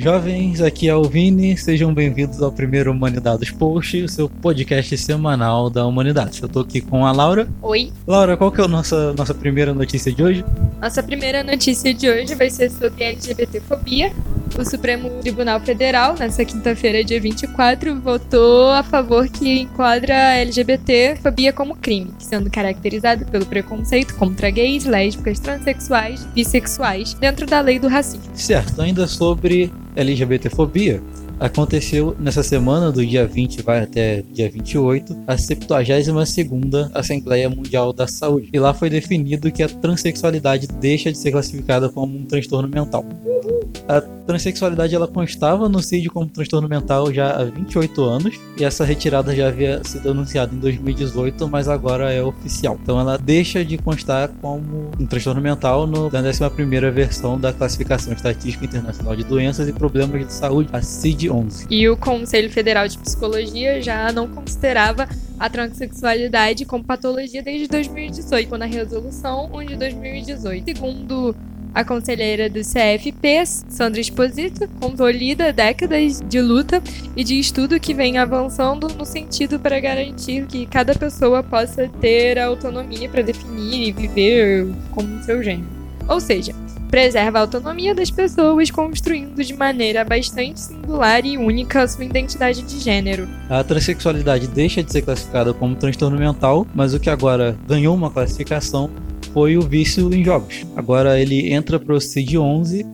Jovens, aqui é o Vini, sejam bem-vindos ao primeiro Humanidades Post, o seu podcast semanal da Humanidades. Eu tô aqui com a Laura. Oi. Laura, qual que é a nossa, nossa primeira notícia de hoje? Nossa primeira notícia de hoje vai ser sobre LGBTfobia. O Supremo Tribunal Federal, nessa quinta-feira, dia 24, votou a favor que enquadra a LGBTfobia como crime, sendo caracterizado pelo preconceito contra gays, lésbicas, transexuais e bissexuais dentro da lei do racismo. Certo, ainda sobre LGBTfobia, aconteceu nessa semana, do dia 20 vai até dia 28, a 72ª Assembleia Mundial da Saúde. E lá foi definido que a transexualidade deixa de ser classificada como um transtorno mental. A transexualidade ela constava no CID como transtorno mental já há 28 anos e essa retirada já havia sido anunciada em 2018, mas agora é oficial. Então ela deixa de constar como um transtorno mental no, na 11ª versão da Classificação Estatística Internacional de Doenças e Problemas de Saúde, a CID-11. E o Conselho Federal de Psicologia já não considerava a transexualidade como patologia desde 2018, na resolução 1 de 2018. Segundo a conselheira do CFP, Sandra Esposito, consolida décadas de luta e de estudo que vem avançando no sentido para garantir que cada pessoa possa ter a autonomia para definir e viver como seu gênero. Ou seja, preserva a autonomia das pessoas, construindo de maneira bastante singular e única sua identidade de gênero. A transexualidade deixa de ser classificada como transtorno mental, mas o que agora ganhou uma classificação foi o vício em jogos. Agora ele entra para o CID-11,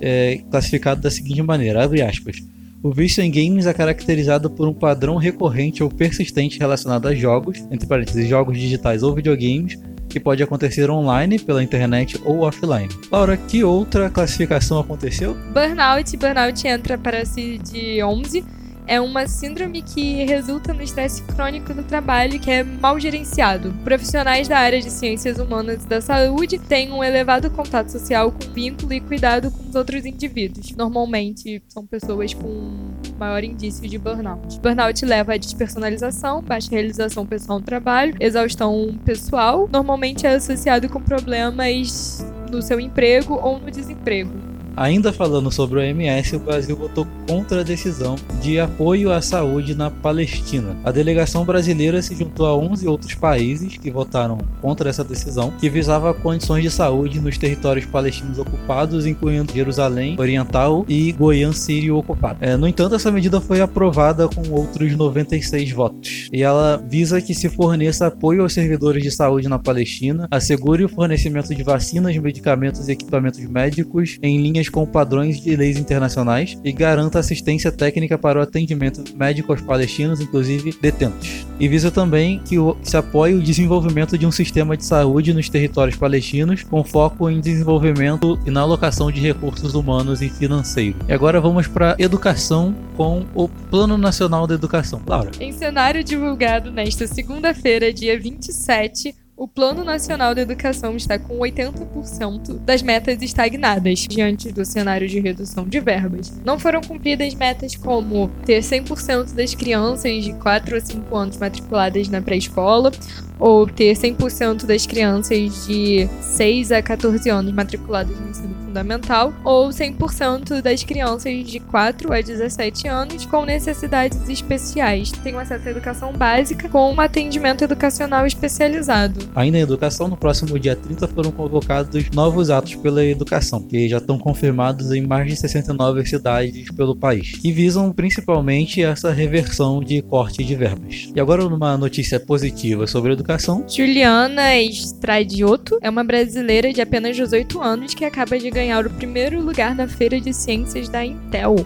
é, classificado da seguinte maneira, abre aspas. O vício em games é caracterizado por um padrão recorrente ou persistente relacionado a jogos, entre parênteses, jogos digitais ou videogames, que pode acontecer online, pela internet ou offline. Laura, que outra classificação aconteceu? Burnout. Burnout entra para CID-11 é uma síndrome que resulta no estresse crônico do trabalho que é mal gerenciado. Profissionais da área de ciências humanas e da saúde têm um elevado contato social com vínculo e cuidado com os outros indivíduos. Normalmente são pessoas com maior indício de burnout. Burnout leva à despersonalização, baixa realização pessoal no trabalho, exaustão pessoal, normalmente é associado com problemas no seu emprego ou no desemprego. Ainda falando sobre o OMS, o Brasil votou contra a decisão de apoio à saúde na Palestina. A delegação brasileira se juntou a 11 outros países que votaram contra essa decisão, que visava condições de saúde nos territórios palestinos ocupados, incluindo Jerusalém Oriental e Goiânia Sírio ocupado. É, no entanto, essa medida foi aprovada com outros 96 votos. E ela visa que se forneça apoio aos servidores de saúde na Palestina, assegure o fornecimento de vacinas, medicamentos e equipamentos médicos em linhas linhas com padrões de leis internacionais e garanta assistência técnica para o atendimento médico aos palestinos, inclusive detentos. E visa também que se apoie o desenvolvimento de um sistema de saúde nos territórios palestinos, com foco em desenvolvimento e na alocação de recursos humanos e financeiros. E agora vamos para educação com o Plano Nacional da Educação. Laura. Em cenário divulgado nesta segunda-feira, dia 27, o Plano Nacional de Educação está com 80% das metas estagnadas diante do cenário de redução de verbas. Não foram cumpridas metas como ter 100% das crianças de 4 a 5 anos matriculadas na pré-escola, ou ter 100% das crianças de 6 a 14 anos matriculadas no ensino fundamental, ou 100% das crianças de 4 a 17 anos com necessidades especiais tenham acesso à educação básica com um atendimento educacional especializado. Ainda em educação, no próximo dia 30 foram convocados novos atos pela educação, que já estão confirmados em mais de 69 cidades pelo país, e visam principalmente essa reversão de corte de verbas. E agora, numa notícia positiva sobre a educação Juliana Stradioto é uma brasileira de apenas 18 anos que acaba de ganhar o primeiro lugar na Feira de Ciências da Intel.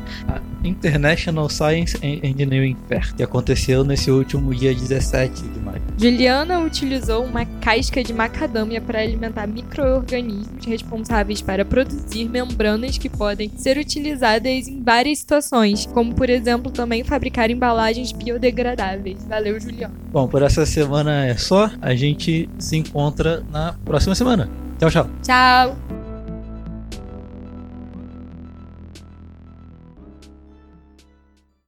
International Science and Engineering Fair, que aconteceu nesse último dia 17 de maio. Juliana utilizou uma casca de macadâmia para alimentar micro-organismos responsáveis para produzir membranas que podem ser utilizadas em várias situações, como por exemplo também fabricar embalagens biodegradáveis. Valeu, Juliana. Bom, por essa semana é só. A gente se encontra na próxima semana. Tchau, tchau. Tchau.